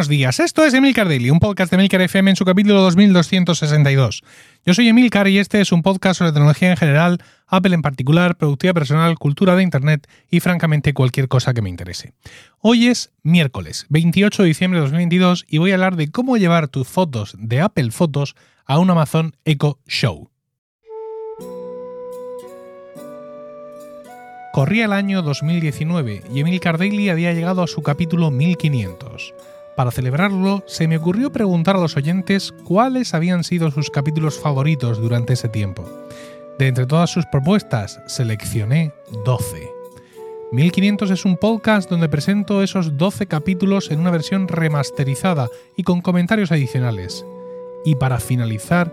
Buenos días, esto es Emilcar Daily, un podcast de Emilcar FM en su capítulo 2262. Yo soy Emilcar y este es un podcast sobre tecnología en general, Apple en particular, productividad personal, cultura de Internet y francamente cualquier cosa que me interese. Hoy es miércoles 28 de diciembre de 2022 y voy a hablar de cómo llevar tus fotos de Apple Fotos a un Amazon Echo Show. Corría el año 2019 y Emilcar Daily había llegado a su capítulo 1500. Para celebrarlo, se me ocurrió preguntar a los oyentes cuáles habían sido sus capítulos favoritos durante ese tiempo. De entre todas sus propuestas, seleccioné 12. 1500 es un podcast donde presento esos 12 capítulos en una versión remasterizada y con comentarios adicionales. Y para finalizar,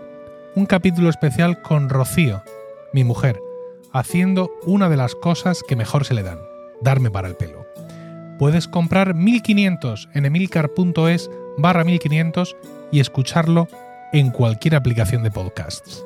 un capítulo especial con Rocío, mi mujer, haciendo una de las cosas que mejor se le dan, darme para el pelo puedes comprar 1500 en emilcar.es barra 1500 y escucharlo en cualquier aplicación de podcasts.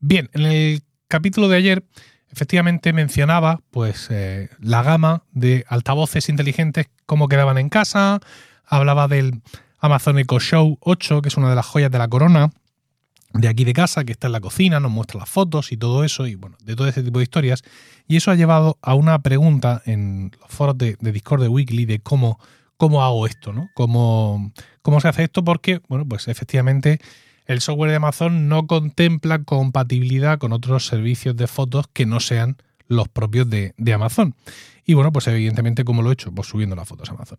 Bien, en el capítulo de ayer efectivamente mencionaba pues eh, la gama de altavoces inteligentes, cómo quedaban en casa, hablaba del Amazon Echo Show 8, que es una de las joyas de la corona, de aquí de casa, que está en la cocina, nos muestra las fotos y todo eso, y bueno, de todo ese tipo de historias. Y eso ha llevado a una pregunta en los foros de, Discord de Weekly de cómo, cómo hago esto, ¿no? Cómo, cómo se hace esto, porque, bueno, pues efectivamente el software de Amazon no contempla compatibilidad con otros servicios de fotos que no sean los propios de, Amazon. Y bueno, pues evidentemente, ¿cómo lo he hecho? Pues subiendo las fotos a Amazon.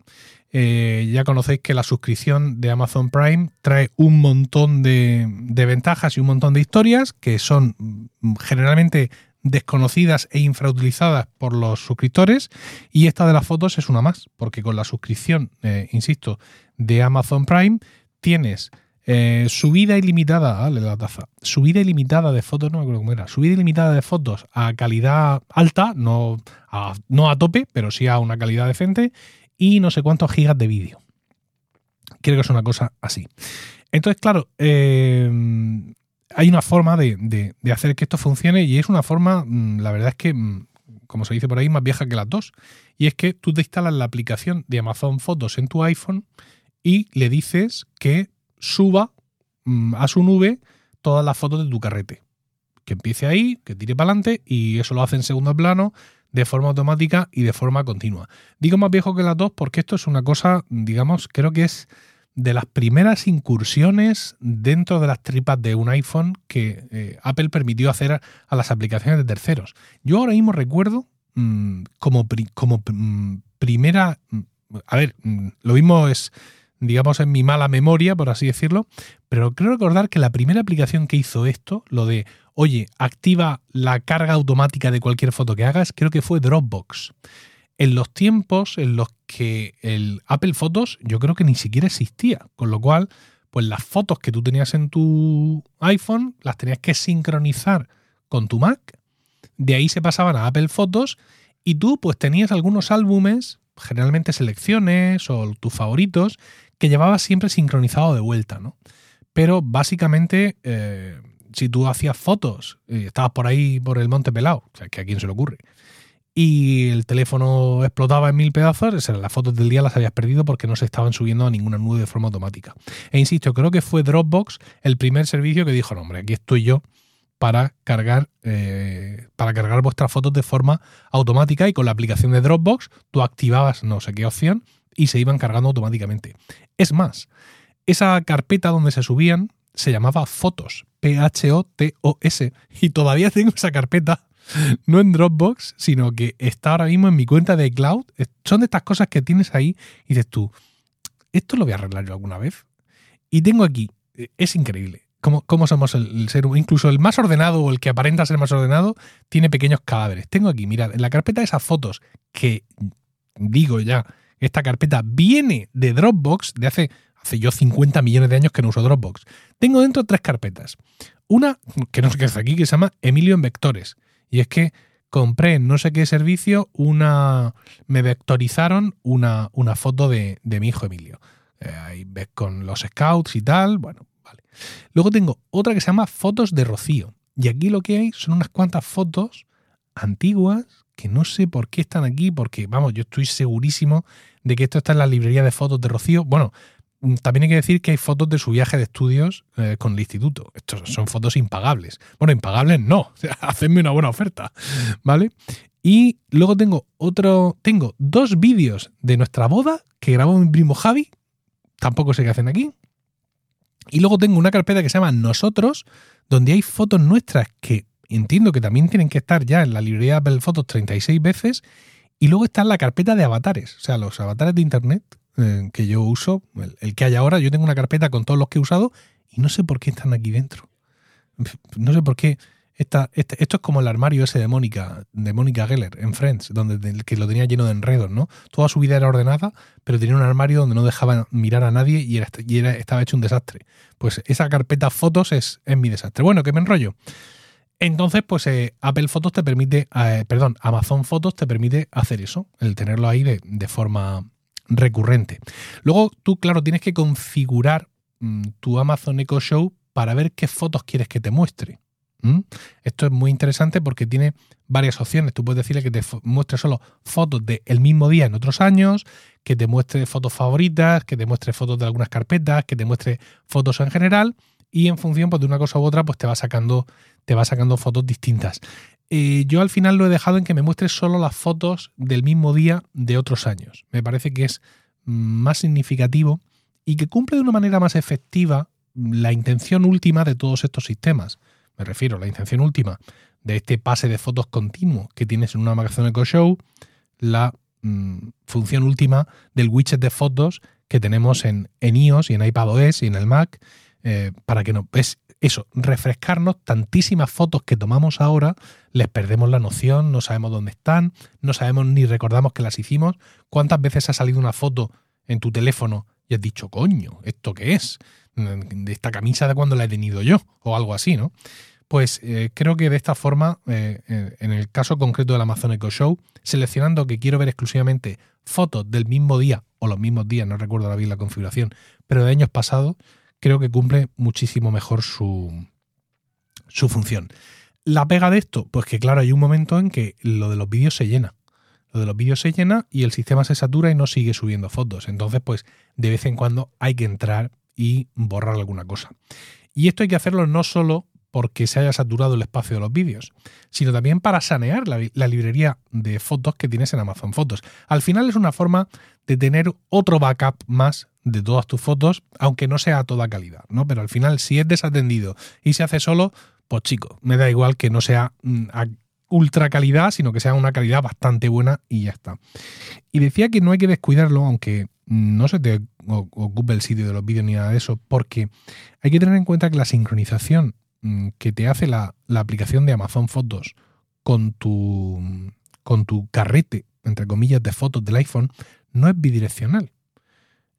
Eh, ya conocéis que la suscripción de Amazon Prime trae un montón de, ventajas y un montón de historias que son mm, generalmente desconocidas e infrautilizadas por los suscriptores y esta de las fotos es una más, porque con la suscripción, eh, insisto, de Amazon Prime tienes eh, subida ilimitada, dale la taza. Subida ilimitada de fotos, no me acuerdo cómo era. Subida ilimitada de fotos a calidad alta, no a, no a tope, pero sí a una calidad decente. Y no sé cuántos gigas de vídeo. Creo que es una cosa así. Entonces, claro, eh, hay una forma de, hacer que esto funcione y es una forma, mm, la verdad es que, mm, como se dice por ahí, más vieja que las dos. Y es que tú te instalas la aplicación de Amazon Fotos en tu iPhone y le dices que suba mm, a su nube todas las fotos de tu carrete. Que empiece ahí, que tire para adelante y eso lo hace en segundo plano de forma automática y de forma continua. Digo más viejo que las dos porque esto es una cosa, digamos, creo que es de las primeras incursiones dentro de las tripas de un iPhone que eh, Apple permitió hacer a, las aplicaciones de terceros. Yo ahora mismo recuerdo mm, como, como mm, primera... A ver, lo mismo es digamos, en mi mala memoria, por así decirlo, pero creo recordar que la primera aplicación que hizo esto, lo de, oye, activa la carga automática de cualquier foto que hagas, creo que fue Dropbox. En los tiempos en los que el Apple Photos yo creo que ni siquiera existía, con lo cual, pues las fotos que tú tenías en tu iPhone las tenías que sincronizar con tu Mac, de ahí se pasaban a Apple Photos y tú pues tenías algunos álbumes, generalmente selecciones o tus favoritos, que llevaba siempre sincronizado de vuelta, ¿no? Pero básicamente, eh, si tú hacías fotos, y estabas por ahí por el monte pelado, o sea, que a quién se le ocurre, y el teléfono explotaba en mil pedazos, las fotos del día las habías perdido porque no se estaban subiendo a ninguna nube de forma automática. E insisto, creo que fue Dropbox el primer servicio que dijo, no, hombre, aquí estoy yo para cargar, eh, para cargar vuestras fotos de forma automática y con la aplicación de Dropbox tú activabas no sé qué opción y se iban cargando automáticamente. Es más, esa carpeta donde se subían se llamaba Fotos, P-H-O-T-O-S, y todavía tengo esa carpeta, no en Dropbox, sino que está ahora mismo en mi cuenta de cloud. Son de estas cosas que tienes ahí y dices tú, esto lo voy a arreglar yo alguna vez. Y tengo aquí, es increíble. Cómo, somos el, ser ser, incluso el más ordenado o el que aparenta ser más ordenado, tiene pequeños cadáveres. Tengo aquí, mirad, en la carpeta esas fotos que digo ya, esta carpeta viene de Dropbox, de hace, hace yo 50 millones de años que no uso Dropbox. Tengo dentro tres carpetas. Una, que no sé qué es aquí, que se llama Emilio en Vectores. Y es que compré en no sé qué servicio una. Me vectorizaron una, una foto de, mi hijo Emilio. Eh, ahí ves con los scouts y tal. Bueno, vale. Luego tengo otra que se llama Fotos de Rocío. Y aquí lo que hay son unas cuantas fotos antiguas que no sé por qué están aquí, porque vamos, yo estoy segurísimo de que esto está en la librería de fotos de Rocío. Bueno, mm, también hay que decir que hay fotos de su viaje de estudios eh, con el instituto. Estos son fotos impagables. Bueno, impagables no. hacedme una buena oferta. ¿Vale? Y luego tengo otro. Tengo dos vídeos de nuestra boda que grabó mi primo Javi. Tampoco sé qué hacen aquí. Y luego tengo una carpeta que se llama Nosotros, donde hay fotos nuestras que entiendo que también tienen que estar ya en la librería de Apple Photos 36 veces. Y luego está en la carpeta de avatares, o sea, los avatares de Internet eh, que yo uso, el, que hay ahora, yo tengo una carpeta con todos los que he usado y no sé por qué están aquí dentro. No sé por qué. Esta, este, esto es como el armario ese de Mónica, de Mónica Geller en Friends, donde que lo tenía lleno de enredos, ¿no? Toda su vida era ordenada, pero tenía un armario donde no dejaba mirar a nadie y, era, y era, estaba hecho un desastre. Pues esa carpeta fotos es, es mi desastre. Bueno, que me enrollo. Entonces, pues eh, Apple Fotos te permite, eh, perdón, Amazon Fotos te permite hacer eso, el tenerlo ahí de, forma recurrente. Luego tú, claro, tienes que configurar mm, tu Amazon Echo Show para ver qué fotos quieres que te muestre. Esto es muy interesante porque tiene varias opciones. Tú puedes decirle que te muestre solo fotos del mismo día en otros años, que te muestre fotos favoritas, que te muestre fotos de algunas carpetas, que te muestre fotos en general y en función pues, de una cosa u otra pues te va sacando, te va sacando fotos distintas. Eh, yo al final lo he dejado en que me muestre solo las fotos del mismo día de otros años. Me parece que es más significativo y que cumple de una manera más efectiva la intención última de todos estos sistemas. Me refiero a la intención última de este pase de fotos continuo que tienes en una Amazon Echo Show, la mm, función última del widget de fotos que tenemos en, en iOS y en iPadOS y en el Mac eh, para que no. Es eso, refrescarnos tantísimas fotos que tomamos ahora, les perdemos la noción, no sabemos dónde están, no sabemos ni recordamos que las hicimos. ¿Cuántas veces ha salido una foto en tu teléfono y has dicho, coño, ¿esto qué es? De esta camisa de cuando la he tenido yo, o algo así, ¿no? Pues eh, creo que de esta forma, eh, en el caso concreto del Amazon Echo Show, seleccionando que quiero ver exclusivamente fotos del mismo día o los mismos días, no recuerdo bien la configuración, pero de años pasados, creo que cumple muchísimo mejor su, su función. La pega de esto, pues que claro, hay un momento en que lo de los vídeos se llena. Lo de los vídeos se llena y el sistema se satura y no sigue subiendo fotos. Entonces, pues de vez en cuando hay que entrar y borrar alguna cosa. Y esto hay que hacerlo no solo porque se haya saturado el espacio de los vídeos, sino también para sanear la, librería de fotos que tienes en Amazon Fotos. Al final es una forma de tener otro backup más de todas tus fotos, aunque no sea a toda calidad, ¿no? Pero al final, si es desatendido y se hace solo, pues chico, me da igual que no sea mm, ultra calidad, sino que sea una calidad bastante buena y ya está. Y decía que no hay que descuidarlo, aunque no se te ocupe el sitio de los vídeos ni nada de eso, porque hay que tener en cuenta que la sincronización que te hace la, la aplicación de Amazon Fotos con tu, con tu carrete, entre comillas, de fotos del iPhone, no es bidireccional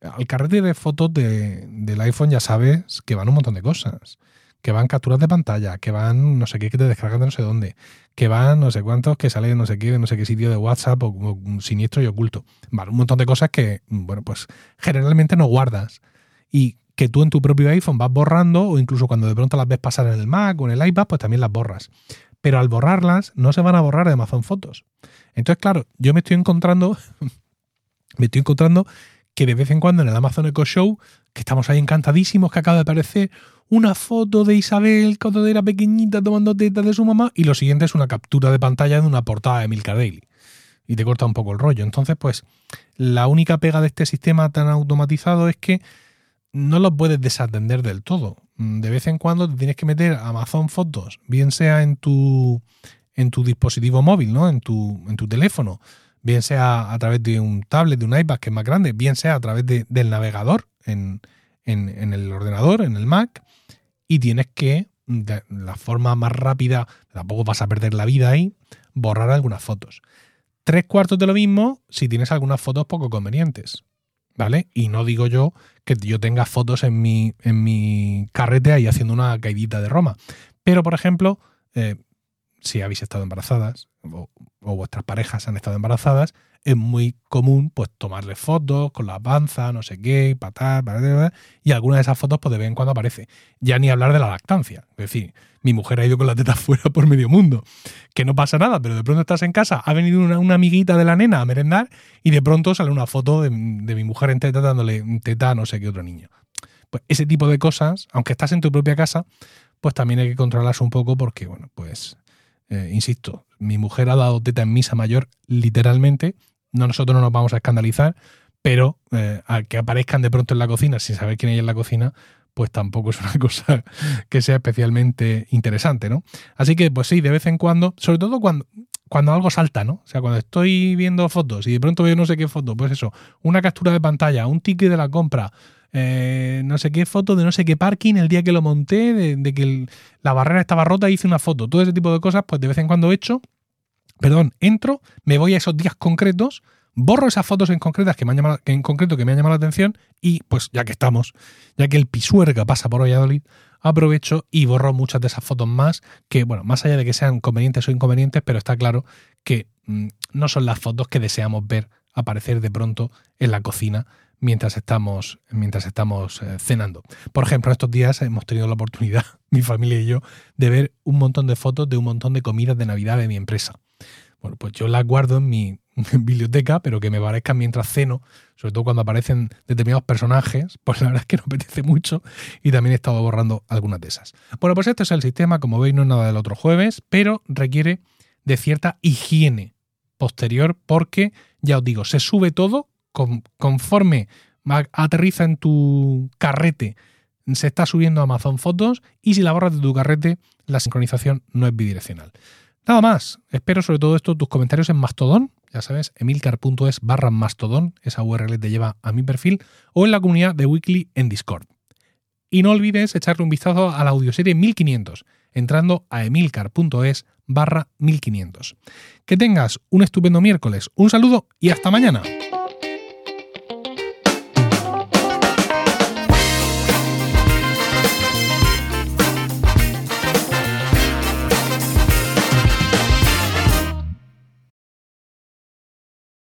al carrete de fotos del iPhone ya sabes que van un montón de cosas. Que van capturas de pantalla, que van no sé qué que te descargan de no sé dónde, que van no sé cuántos que salen de no sé qué, de no sé qué sitio de WhatsApp o, siniestro y oculto. Van un montón de cosas que, bueno, pues generalmente no guardas. Y que tú en tu propio iPhone vas borrando o incluso cuando de pronto las ves pasar en el Mac o en el iPad, pues también las borras. Pero al borrarlas no se van a borrar de Amazon Fotos. Entonces, claro, yo me estoy encontrando, me estoy encontrando que de vez en cuando en el Amazon Echo Show, que estamos ahí encantadísimos, que acaba de aparecer una foto de Isabel cuando era pequeñita tomando tetas de su mamá, y lo siguiente es una captura de pantalla de una portada de Milka Daily. Y te corta un poco el rollo. Entonces, pues, la única pega de este sistema tan automatizado es que no lo puedes desatender del todo. De vez en cuando te tienes que meter Amazon Fotos, bien sea en tu, en tu dispositivo móvil, ¿no? En tu, en tu teléfono, bien sea a través de un tablet, de un iPad que es más grande, bien sea a través del navegador en, el ordenador, en el Mac, y tienes que, de la forma más rápida, tampoco vas a perder la vida ahí, borrar algunas fotos. Tres cuartos de lo mismo si tienes algunas fotos poco convenientes. ¿Vale? Y no digo yo que yo tenga fotos en mi, en mi carrete ahí haciendo una caidita de Roma. Pero, por ejemplo, eh, si habéis estado embarazadas o, vuestras parejas han estado embarazadas, es muy común pues tomarle fotos con la panza, no sé qué, patar, y alguna de esas fotos pues de vez en cuando aparece. Ya ni hablar de la lactancia. Es decir, mi mujer ha ido con la teta fuera por medio mundo. Que no pasa nada, pero de pronto estás en casa, ha venido una, amiguita de la nena a merendar y de pronto sale una foto de, mi mujer en teta dándole teta a no sé qué otro niño. Pues ese tipo de cosas, aunque estás en tu propia casa, pues también hay que controlarlas un poco porque, bueno, pues, eh, insisto, mi mujer ha dado teta en misa mayor literalmente, no nosotros no nos vamos a escandalizar, pero eh, que aparezcan de pronto en la cocina sin saber quién hay en la cocina, pues tampoco es una cosa que sea especialmente interesante, ¿no? Así que, pues sí, de vez en cuando, sobre todo cuando, cuando algo salta, ¿no? O sea, cuando estoy viendo fotos y de pronto veo no sé qué foto, pues eso, una captura de pantalla, un ticket de la compra, eh, no sé qué foto de no sé qué parking el día que lo monté, de, que la barrera estaba rota, hice una foto, todo ese tipo de cosas, pues de vez en cuando he hecho, perdón, entro, me voy a esos días concretos, borro esas fotos en concretas que me han llamado, en concreto que me han llamado la atención y pues ya que estamos, ya que el pisuerga pasa por Valladolid, aprovecho y borro muchas de esas fotos más que, bueno, más allá de que sean convenientes o inconvenientes, pero está claro que mm, no son las fotos que deseamos ver aparecer de pronto en la cocina mientras estamos, mientras estamos eh, cenando. Por ejemplo, estos días hemos tenido la oportunidad, mi familia y yo, de ver un montón de fotos de un montón de comidas de Navidad de mi empresa. Bueno, pues yo las guardo en mi biblioteca, pero que me parezcan mientras ceno, sobre todo cuando aparecen determinados personajes, pues la verdad es que no apetece mucho y también he estado borrando algunas de esas. Bueno, pues este es el sistema, como veis no es nada del otro jueves, pero requiere de cierta higiene posterior porque, ya os digo, se sube todo conforme aterriza en tu carrete, se está subiendo Amazon Fotos y si la borras de tu carrete, la sincronización no es bidireccional. Nada más, espero sobre todo esto tus comentarios en Mastodon, ya sabes, emilcar.es barra Mastodon, esa URL te lleva a mi perfil, o en la comunidad de Weekly en Discord. Y no olvides echarle un vistazo a la audioserie 1500, entrando a emilcar.es barra 1500. Que tengas un estupendo miércoles, un saludo y hasta mañana.